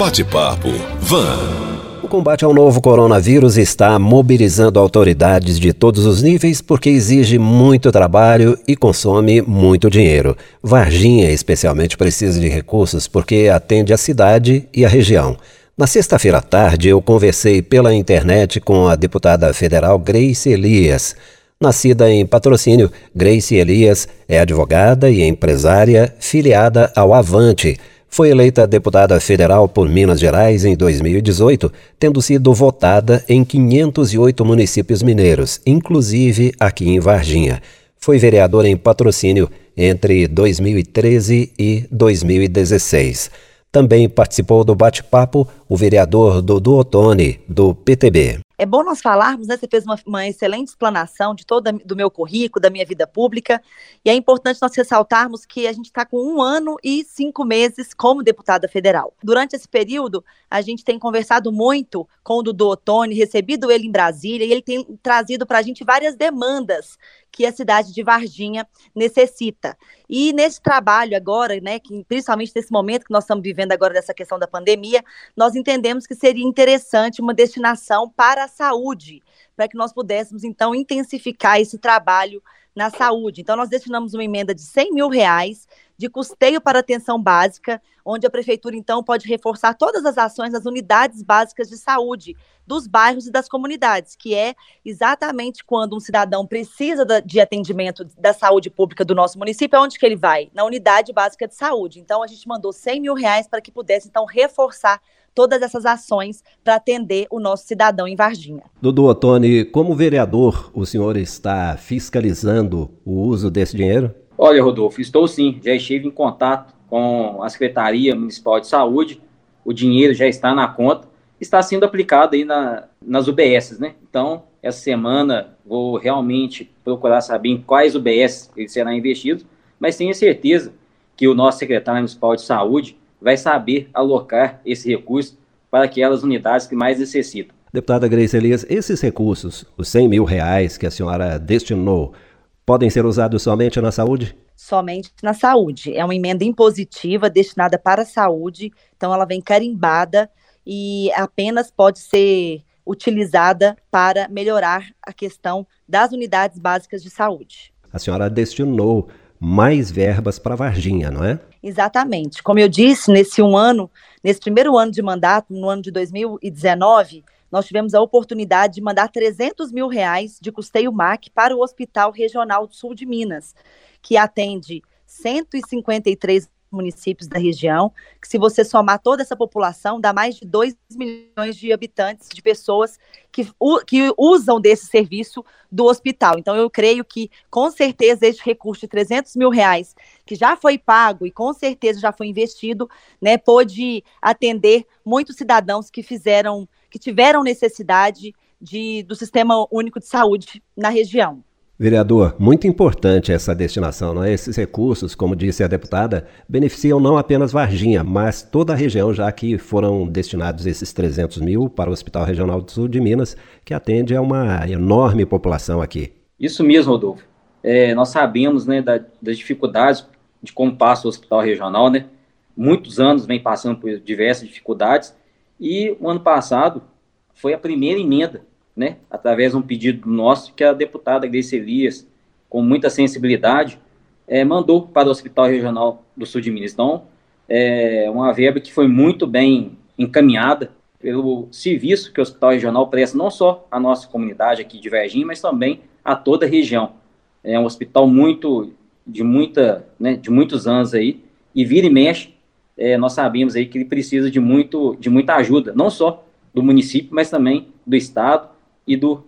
Bate-papo Van. O combate ao novo coronavírus está mobilizando autoridades de todos os níveis porque exige muito trabalho e consome muito dinheiro. Varginha, especialmente, precisa de recursos porque atende a cidade e a região. Na sexta-feira à tarde, eu conversei pela internet com a deputada federal Grace Elias. Nascida em patrocínio, Grace Elias é advogada e empresária filiada ao Avante. Foi eleita deputada federal por Minas Gerais em 2018, tendo sido votada em 508 municípios mineiros, inclusive aqui em Varginha. Foi vereadora em patrocínio entre 2013 e 2016. Também participou do bate-papo o vereador Dudu Ottoni, do PTB. É bom nós falarmos, né? Você fez uma, uma excelente explanação de todo do meu currículo, da minha vida pública, e é importante nós ressaltarmos que a gente está com um ano e cinco meses como deputada federal. Durante esse período, a gente tem conversado muito com o Dudu Ottoni, recebido ele em Brasília, e ele tem trazido para a gente várias demandas que a cidade de Varginha necessita. E nesse trabalho agora, né, que, principalmente nesse momento que nós estamos vivendo agora dessa questão da pandemia, nós entendemos que seria interessante uma destinação para a saúde, para que nós pudéssemos, então, intensificar esse trabalho na saúde. Então, nós destinamos uma emenda de 100 mil reais de custeio para atenção básica, onde a prefeitura, então, pode reforçar todas as ações das unidades básicas de saúde dos bairros e das comunidades, que é exatamente quando um cidadão precisa de atendimento da saúde pública do nosso município, onde que ele vai? Na unidade básica de saúde. Então, a gente mandou 100 mil reais para que pudesse, então, reforçar todas essas ações para atender o nosso cidadão em Varginha. Dudu Ottoni, como vereador, o senhor está fiscalizando o uso desse dinheiro? Olha, Rodolfo, estou sim. Já estive em contato com a Secretaria Municipal de Saúde. O dinheiro já está na conta. Está sendo aplicado aí na, nas UBSs, né? Então, essa semana vou realmente procurar saber em quais UBS ele será investido, mas tenho certeza que o nosso secretário municipal de saúde vai saber alocar esse recurso para aquelas unidades que mais necessitam. Deputada Grace Elias, esses recursos, os 100 mil reais que a senhora destinou, podem ser usados somente na saúde? Somente na saúde. É uma emenda impositiva destinada para a saúde, então ela vem carimbada e apenas pode ser utilizada para melhorar a questão das unidades básicas de saúde. A senhora destinou mais verbas para Varginha, não é? Exatamente. Como eu disse, nesse um ano, nesse primeiro ano de mandato, no ano de 2019, nós tivemos a oportunidade de mandar 300 mil reais de custeio MAC para o Hospital Regional do Sul de Minas, que atende 153 municípios da região, que se você somar toda essa população, dá mais de 2 milhões de habitantes, de pessoas que, que usam desse serviço do hospital. Então, eu creio que, com certeza, este recurso de 300 mil reais, que já foi pago e com certeza já foi investido, né, pôde atender muitos cidadãos que fizeram, que tiveram necessidade de, do Sistema Único de Saúde na região. Vereador, muito importante essa destinação, não é? Esses recursos, como disse a deputada, beneficiam não apenas Varginha, mas toda a região, já que foram destinados esses 300 mil para o Hospital Regional do Sul de Minas, que atende a uma enorme população aqui. Isso mesmo, Rodolfo. É, nós sabemos né, da, das dificuldades de como passa o Hospital Regional, né? Muitos anos vem passando por diversas dificuldades e o ano passado foi a primeira emenda né, através de um pedido nosso, que a deputada Grace Elias, com muita sensibilidade, é, mandou para o Hospital Regional do Sul de Minas. Então, é uma verba que foi muito bem encaminhada pelo serviço que o Hospital Regional presta, não só à nossa comunidade aqui de Varginha, mas também a toda a região. É um hospital muito de muita, né, de muitos anos aí, e vira e mexe, é, nós sabemos aí que ele precisa de muito, de muita ajuda, não só do município, mas também do estado e do,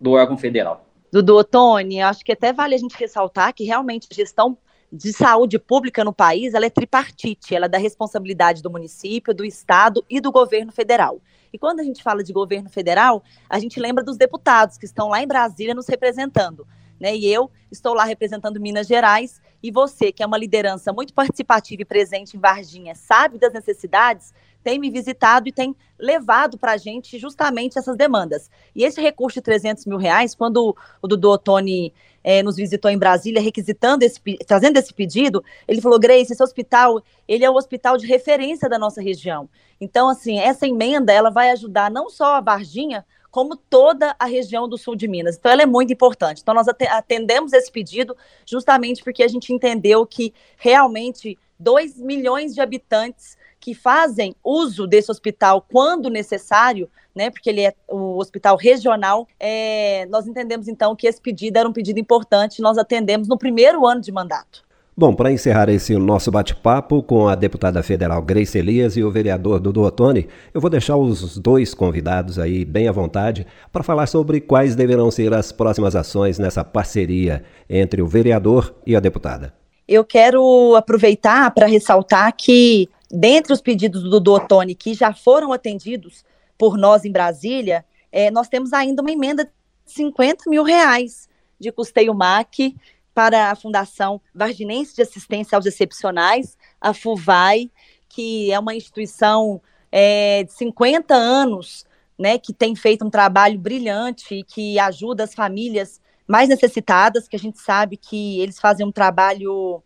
do órgão federal. Dudu Tony, acho que até vale a gente ressaltar que realmente a gestão de saúde pública no país ela é tripartite, ela é da responsabilidade do município, do estado e do governo federal. E quando a gente fala de governo federal, a gente lembra dos deputados que estão lá em Brasília nos representando. Né? E eu estou lá representando Minas Gerais e você, que é uma liderança muito participativa e presente em Varginha, sabe das necessidades, tem me visitado e tem levado para a gente justamente essas demandas. E esse recurso de 300 mil reais, quando o Dudu Ottoni é, nos visitou em Brasília, requisitando esse, trazendo esse pedido, ele falou, Grace, esse hospital, ele é o hospital de referência da nossa região. Então, assim, essa emenda, ela vai ajudar não só a Varginha, como toda a região do sul de Minas. Então, ela é muito importante. Então, nós atendemos esse pedido justamente porque a gente entendeu que realmente 2 milhões de habitantes que fazem uso desse hospital quando necessário, né, porque ele é o hospital regional, é, nós entendemos então que esse pedido era um pedido importante, nós atendemos no primeiro ano de mandato. Bom, para encerrar esse nosso bate-papo com a deputada federal Grace Elias e o vereador Dudu Ottoni, eu vou deixar os dois convidados aí bem à vontade para falar sobre quais deverão ser as próximas ações nessa parceria entre o vereador e a deputada. Eu quero aproveitar para ressaltar que dentre os pedidos do Dotone que já foram atendidos por nós em Brasília, é, nós temos ainda uma emenda de 50 mil reais de custeio MAC para a Fundação Varginense de Assistência aos Excepcionais, a FUVAI, que é uma instituição é, de 50 anos, né, que tem feito um trabalho brilhante e que ajuda as famílias mais necessitadas, que a gente sabe que eles fazem um trabalho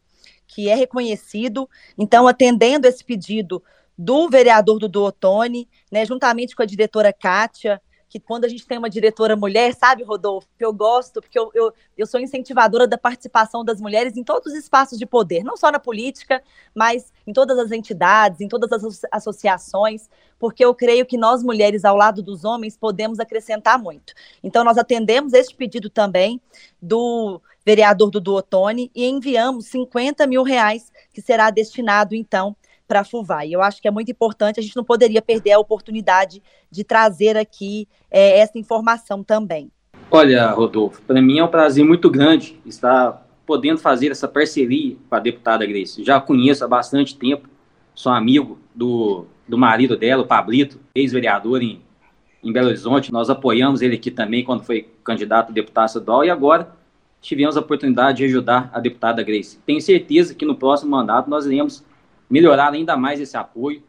que é reconhecido. Então, atendendo esse pedido do vereador Dudu Ottoni, né, juntamente com a diretora Kátia, que quando a gente tem uma diretora mulher, sabe, Rodolfo, que eu gosto, porque eu, eu, eu sou incentivadora da participação das mulheres em todos os espaços de poder, não só na política, mas em todas as entidades, em todas as associações, porque eu creio que nós mulheres, ao lado dos homens, podemos acrescentar muito. Então, nós atendemos este pedido também do vereador Dudu Ottoni e enviamos 50 mil reais, que será destinado, então, para a FUVAI. Eu acho que é muito importante, a gente não poderia perder a oportunidade de trazer aqui é, essa informação também. Olha, Rodolfo, para mim é um prazer muito grande estar podendo fazer essa parceria com a deputada Grace. Já conheço há bastante tempo, sou amigo do, do marido dela, o Pablito, ex-vereador em, em Belo Horizonte. Nós apoiamos ele aqui também quando foi candidato a deputado estadual e agora tivemos a oportunidade de ajudar a deputada Grace. Tenho certeza que no próximo mandato nós iremos melhorar ainda mais esse apoio.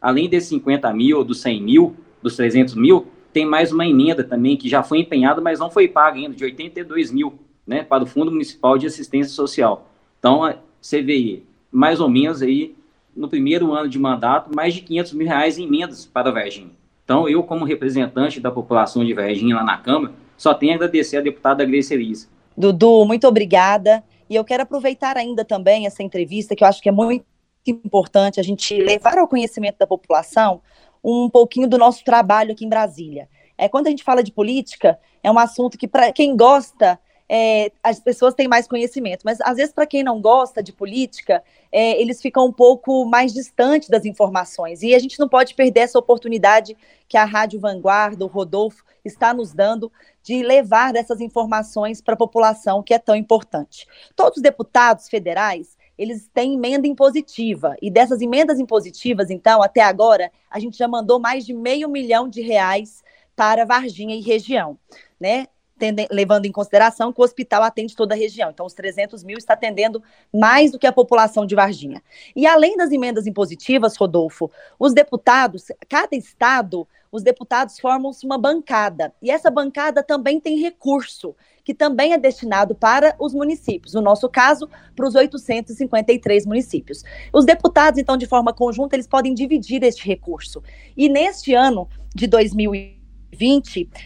Além desses 50 mil, dos 100 mil, dos 300 mil, tem mais uma emenda também que já foi empenhada, mas não foi paga ainda, de 82 mil, né, para o Fundo Municipal de Assistência Social. Então, você vê mais ou menos aí, no primeiro ano de mandato, mais de 500 mil reais em emendas para a Varginha. Então, eu, como representante da população de Varginha lá na Câmara, só tenho a agradecer a deputada Grace Elisa. Dudu, muito obrigada. E eu quero aproveitar ainda também essa entrevista, que eu acho que é muito importante a gente levar ao conhecimento da população um pouquinho do nosso trabalho aqui em Brasília. É, quando a gente fala de política, é um assunto que, para quem gosta, é, as pessoas têm mais conhecimento, mas às vezes, para quem não gosta de política, é, eles ficam um pouco mais distantes das informações. E a gente não pode perder essa oportunidade que a Rádio Vanguarda, o Rodolfo, está nos dando de levar dessas informações para a população, que é tão importante. Todos os deputados federais eles têm emenda impositiva. E dessas emendas impositivas, então, até agora, a gente já mandou mais de meio milhão de reais para Varginha e região, né? Levando em consideração que o hospital atende toda a região. Então, os 300 mil está atendendo mais do que a população de Varginha. E além das emendas impositivas, Rodolfo, os deputados, cada estado, os deputados formam uma bancada. E essa bancada também tem recurso que também é destinado para os municípios, no nosso caso, para os 853 municípios. Os deputados, então, de forma conjunta, eles podem dividir este recurso. E neste ano de 2020,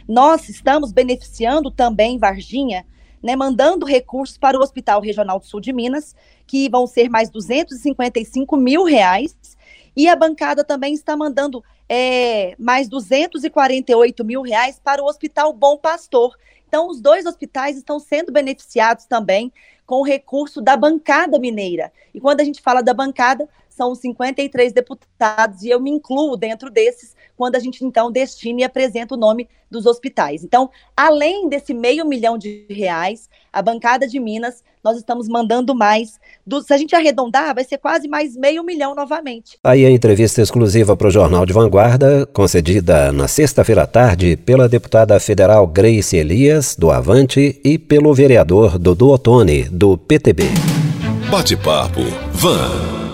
nós estamos beneficiando também Varginha, né, mandando recursos para o Hospital Regional do Sul de Minas, que vão ser mais 255 mil reais, e a bancada também está mandando é, mais 248 mil reais para o Hospital Bom Pastor, então, os dois hospitais estão sendo beneficiados também com o recurso da bancada mineira. E quando a gente fala da bancada, são 53 deputados e eu me incluo dentro desses quando a gente então destina e apresenta o nome dos hospitais. Então, além desse meio milhão de reais, a bancada de Minas, nós estamos mandando mais. Do, se a gente arredondar, vai ser quase mais meio milhão novamente. Aí a entrevista exclusiva para o Jornal de Vanguarda, concedida na sexta-feira à tarde pela deputada federal Grace Elias, do Avante, e pelo vereador Dodô Ottoni, do PTB. Bate-papo. Van.